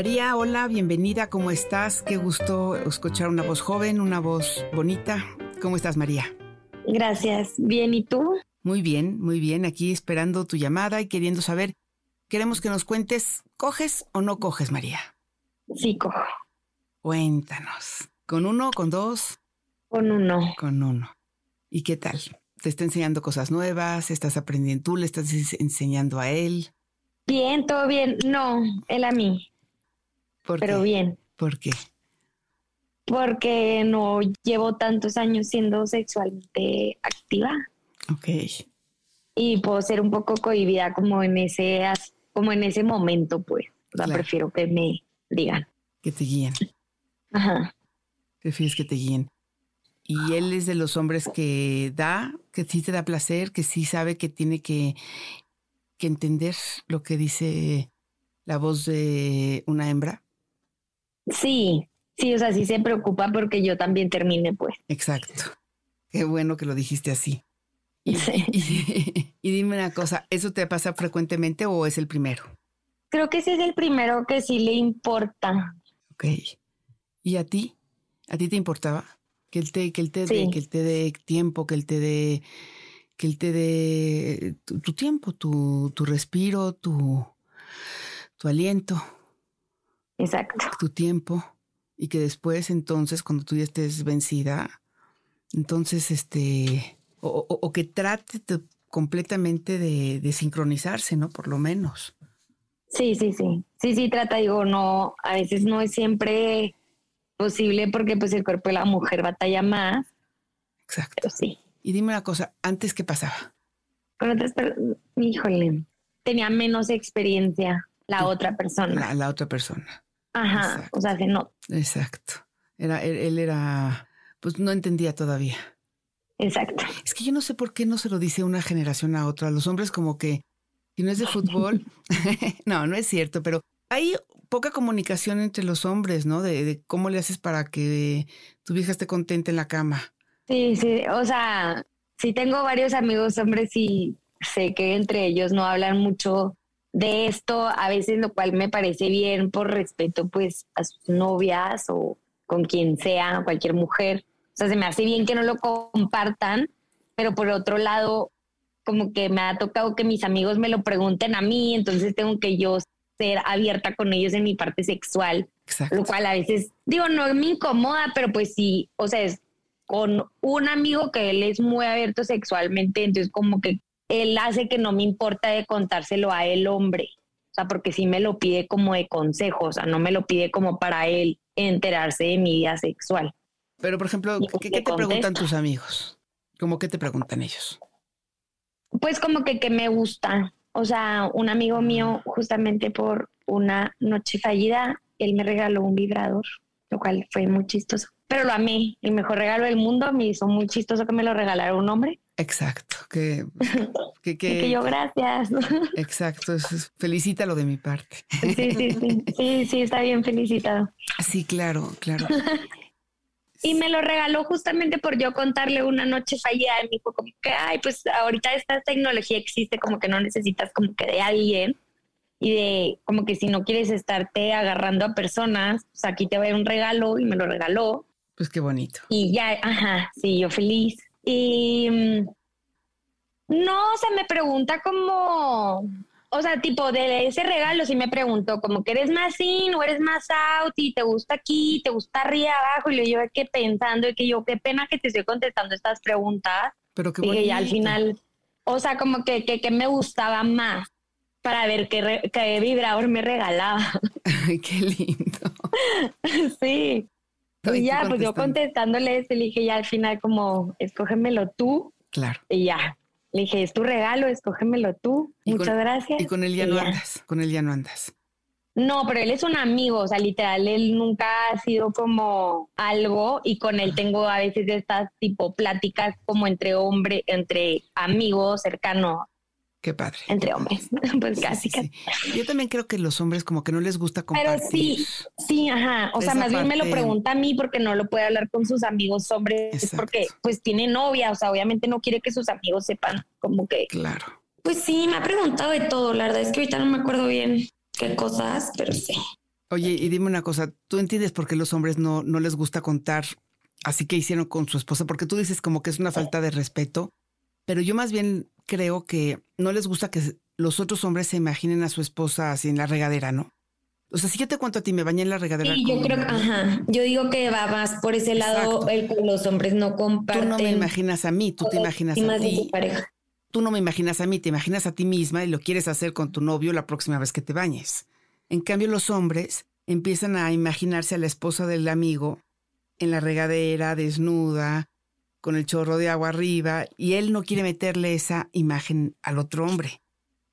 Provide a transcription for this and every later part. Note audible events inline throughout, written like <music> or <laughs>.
María, hola, bienvenida, ¿cómo estás? Qué gusto escuchar una voz joven, una voz bonita. ¿Cómo estás, María? Gracias. Bien, ¿y tú? Muy bien, muy bien. Aquí esperando tu llamada y queriendo saber, queremos que nos cuentes, ¿coges o no coges, María? Sí, cojo. Cuéntanos. ¿Con uno, con dos? Con uno. Con uno. ¿Y qué tal? ¿Te está enseñando cosas nuevas? ¿Estás aprendiendo tú? ¿Le estás enseñando a él? Bien, todo bien. No, él a mí. ¿Por Pero qué? bien. ¿Por qué? Porque no llevo tantos años siendo sexualmente activa Ok. y puedo ser un poco cohibida como en ese como en ese momento, pues. O sea, Claro. prefiero que me digan. Que te guíen. Ajá. Prefieres que te guíen. Y él es de los hombres que da, que sí te da placer, que sí sabe que tiene que, que entender lo que dice la voz de una hembra. Sí, sí, o sea, sí se preocupa porque yo también termine, pues. Exacto. Qué bueno que lo dijiste así. Y, Sí. <laughs> y- y dime una cosa, ¿eso te pasa frecuentemente o es el primero? Creo que ese es el primero que sí le importa. Ok. ¿Y a ti? ¿A ti te importaba? Que él te, que él te, dé, que él te dé tiempo, que él te dé, que él te dé tu, tu tiempo, tu, tu respiro, tu, tu aliento, Exacto. tu tiempo. Y que después, entonces, cuando tú ya estés vencida, entonces, este, o, o- o que trate de- completamente de, de sincronizarse, ¿no? Por lo menos. Sí, sí, sí. Sí, sí, trata, digo, no, a veces no es siempre posible porque pues el cuerpo de la mujer batalla más, Exacto. pero sí. Y dime una cosa, ¿antes qué pasaba? Con otras personas, híjole, tenía menos experiencia la otra persona. La, la otra persona. Ajá, exacto. o sea, se no, Exacto. Era, él, él era, pues no entendía todavía. exacto. Es que yo no sé por qué no se lo dice una generación a otra. Los hombres como que, si no es de fútbol, <laughs> no, no es cierto, pero hay poca comunicación entre los hombres, ¿no? De, de cómo le haces para que tu vieja esté contenta en la cama. Sí, sí, o sea, sí tengo varios amigos hombres y sé que entre ellos no hablan mucho de esto, a veces lo cual me parece bien por respeto pues a sus novias o con quien sea, cualquier mujer. O sea, se me hace bien que no lo compartan, pero por otro lado, como que me ha tocado que mis amigos me lo pregunten a mí, entonces tengo que yo ser abierta con ellos en mi parte sexual Exacto. lo cual a veces, digo, no me incomoda, pero pues sí, o sea, es con un amigo que él es muy abierto sexualmente, entonces como que él hace que no me importa de contárselo a el hombre, o sea, porque sí me lo pide como de consejo, o sea, no me lo pide como para él enterarse de mi vida sexual. Pero, por ejemplo, ¿qué, qué te preguntan tus amigos? ¿Cómo que te preguntan ellos? Pues como que, que me gusta, o sea, un amigo mío justamente por una noche fallida, él me regaló un vibrador, lo cual fue muy chistoso. Pero lo amé, el mejor regalo del mundo, me hizo muy chistoso que me lo regalara un hombre. Exacto. Que, <laughs> que, que- que yo, gracias. <laughs> exacto. eso es- felicítalo de mi parte. Sí, sí, sí, sí, sí, está bien felicitado. Sí, claro, claro. <laughs> Y me lo regaló justamente por yo contarle una noche fallida. Y me dijo como que, ay, pues ahorita esta tecnología existe, como que no necesitas como que de alguien. Y de como que si no quieres estarte agarrando a personas, pues aquí te va a dar un regalo y me lo regaló. Pues qué bonito. Y ya, ajá, sí, yo feliz. Y mm, no, o sea, me pregunta como, o sea, tipo de ese regalo sí me preguntó como que eres más in o eres más out y te gusta aquí, te gusta arriba abajo y yo que pensando y que yo qué pena que te estoy contestando estas preguntas. Pero qué Y bonito. que ya al final, o sea, como que, que, que me gustaba más para ver qué, re- qué vibrador me regalaba. <laughs> Ay, qué lindo. <laughs> sí. Y ya, pues yo contestándole eso, le dije ya al final como, escógemelo tú Claro. y ya. Le dije, es tu regalo, escógemelo tú. Y Muchas con- gracias. Y con él ya no ya. andas. Con él ya no andas. No, pero él es un amigo, o sea, literal, él nunca ha sido como algo y con él tengo a veces estas tipo pláticas como entre hombre, entre amigos cercanos, Qué padre. entre hombres, pues Sí, casi, sí, casi. Yo también creo que los hombres como que no les gusta Pero compartir. sí, sí, ajá. O sea, más bien me lo pregunta a mí porque no lo puede hablar con sus amigos hombres, Exacto. porque pues tiene novia, o sea, obviamente no quiere que sus amigos sepan como que Claro. Pues sí, me ha preguntado de todo, la verdad es que ahorita no me acuerdo bien qué cosas, pero sí. Oye, y dime una cosa, ¿tú entiendes por qué los hombres no, no les gusta contar así que hicieron con su esposa? Porque tú dices como que es una falta de respeto, pero yo más bien creo que no les gusta que los otros hombres se imaginen a su esposa así en la regadera, ¿no? O sea, si yo te cuento a ti, me bañé en la regadera. Sí, yo creo que, ajá, yo digo que va más por ese lado, el que los hombres no Tú comparten. no me imaginas a mí, tú te imaginas a de ti. su pareja. Tú no me imaginas a mí, te imaginas a ti misma y lo quieres hacer con tu novio la próxima vez que te bañes. En cambio, los hombres empiezan a imaginarse a la esposa del amigo en la regadera, desnuda, con el chorro de agua arriba, y él no quiere meterle esa imagen al otro hombre.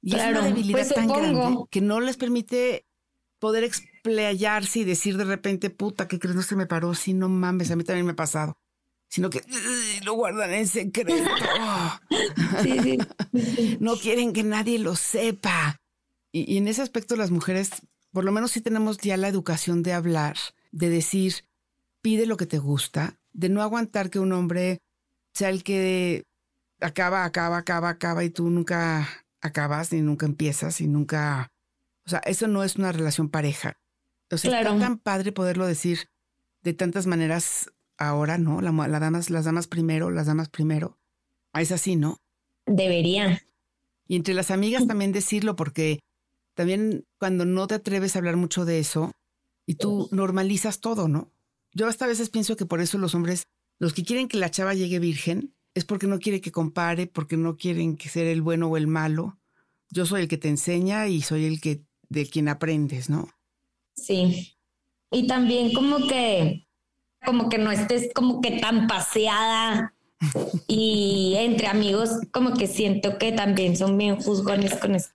Y es Claro, una debilidad pues tan grande que no les permite poder explayarse y decir de repente, puta, ¿qué crees? No se me paró. Sí, no mames, a mí también me ha pasado. Sino que lo guardan en secreto. <laughs> Sí, sí. <laughs> no quieren que nadie lo sepa. Y, y en ese aspecto las mujeres, por lo menos sí tenemos ya la educación de hablar, de decir, pide lo que te gusta, de no aguantar que un hombre sea el que acaba, acaba, acaba, acaba y tú nunca acabas ni nunca empiezas y nunca... O sea, eso no es una relación pareja. O sea, Claro. está tan padre poderlo decir de tantas maneras ahora, ¿no? La, la damas, las damas primero, las damas primero. Ah, Es así, ¿no? Debería. Y entre las amigas también decirlo, porque también cuando no te atreves a hablar mucho de eso y tú normalizas todo, ¿no? Yo hasta a veces pienso que por eso los hombres, los que quieren que la chava llegue virgen, es porque no quiere que compare, porque no quieren que ser el bueno o el malo. Yo soy el que te enseña y soy el que de quien aprendes, ¿no? Sí. Y también como que, como que no estés como que tan paseada. <laughs> Y entre amigos, como que siento que también son bien juzgones con eso.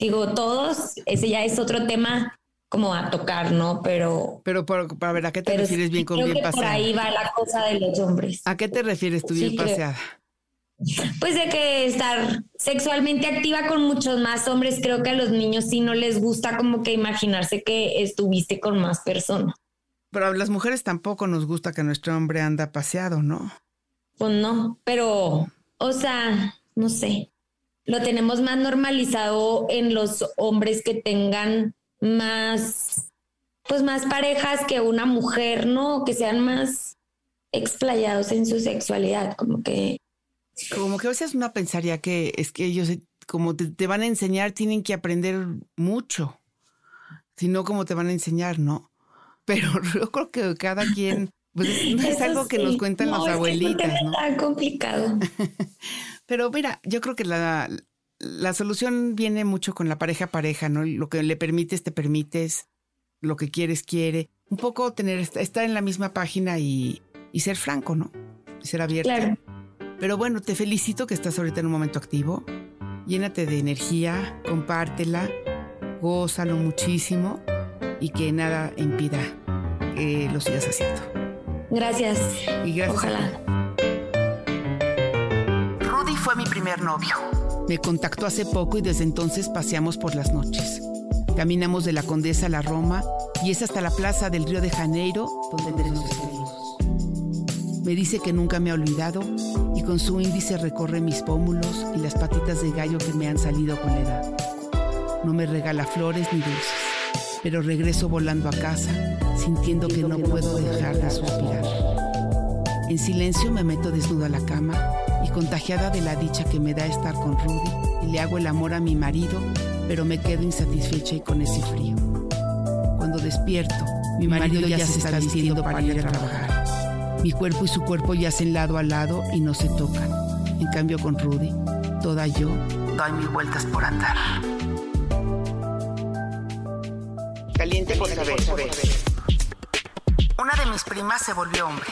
Digo, todos, ese ya es otro tema como a tocar, ¿no? Pero, Pero por- para ver, ¿a qué te refieres bien con creo bien que por paseada? ahí va la cosa de los hombres. ¿A qué te refieres tú Sí, bien creo. paseada? Pues de que estar sexualmente activa con muchos más hombres, creo que a los niños sí no les gusta como que imaginarse que estuviste con más personas. Pero a las mujeres tampoco nos gusta que nuestro hombre anda paseado, ¿no? Pues no, pero, o sea, no sé. Lo tenemos más normalizado en los hombres que tengan más, pues más parejas que una mujer, ¿no? Que sean más explayados en su sexualidad, como que Como que a veces uno pensaría que es que ellos, como te, te van a enseñar, tienen que aprender mucho. Si no, como te van a enseñar, ¿no? Pero <laughs> yo creo que cada quien, pues es, no es Eso algo que sí. nos cuentan No, las es que es abuelitas, tema ¿no? tan complicado. <laughs> Pero mira, yo creo que la, la solución viene mucho con la pareja pareja, ¿no? Lo que le permites, te permites, lo que quieres, quiere. Un poco tener, estar en la misma página y, y ser franco, ¿no? Y ser abierto. Claro. Pero bueno, te felicito que estás ahorita en un momento activo. Llénate de energía, compártela, gózalo muchísimo y que nada impida que lo sigas haciendo. Gracias. Y gracias. Ojalá. Rudy fue mi primer novio. Me contactó hace poco y desde entonces paseamos por las noches. Caminamos de la Condesa a la Roma y es hasta la plaza del Río de Janeiro donde nos. Me dice que nunca me ha olvidado y con su índice recorre mis pómulos y las patitas de gallo que me han salido con la edad. No me regala flores ni dulces, pero regreso volando a casa sintiendo que no puedo dejar de suspirar. En silencio me meto desnudo a la cama y contagiada de la dicha que me da estar con Rudy y le hago el amor a mi marido, pero me quedo insatisfecha y con ese frío. Cuando despierto, mi marido ya se está vistiendo para ir a trabajar. Mi cuerpo y su cuerpo yacen lado a lado y no se tocan. En cambio con Rudy, toda yo doy mil vueltas por andar. Caliente por saber. Una de mis primas se volvió hombre.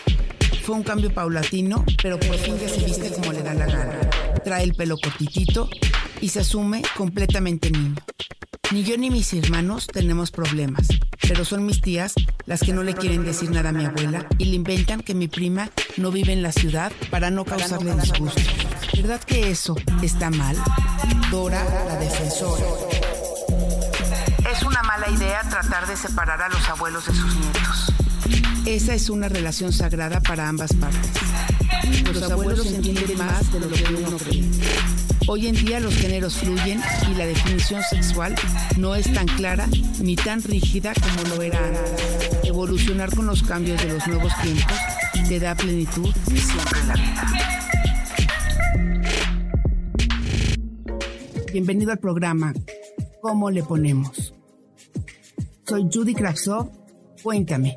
Fue un cambio paulatino, pero por fin ya se viste como le da la gana. Trae el pelo cortitito y se asume completamente niño. Ni yo ni mis hermanos tenemos problemas, pero son mis tías las que no le quieren decir nada a mi abuela y le inventan que mi prima no vive en la ciudad para no causarle disgusto. ¿Verdad que eso está mal? Dora, la defensora. Es una mala idea tratar de separar a los abuelos de sus nietos. Esa es una relación sagrada para ambas partes. Los abuelos entienden más de lo que uno cree. Hoy en día los géneros fluyen y la definición sexual no es tan clara ni tan rígida como lo era antes. Evolucionar con los cambios de los nuevos tiempos te da plenitud siempre en la vida. Bienvenido al programa ¿Cómo le ponemos? Soy Judy Kravsov. Cuéntame,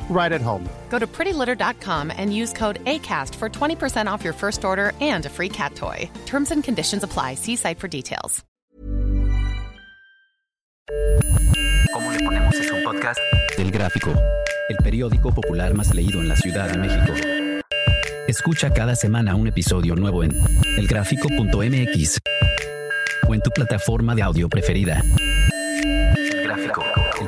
right at home. Go to prettylitter.com and use code ACAST for 20% off your first order and a free cat toy. Terms and conditions apply. See site for details. ¿Cómo le ponemos es un podcast del Gráfico, el periódico popular más leído en la Ciudad de México. Escucha cada semana un episodio nuevo en elgráfico.mx o en tu plataforma de audio preferida.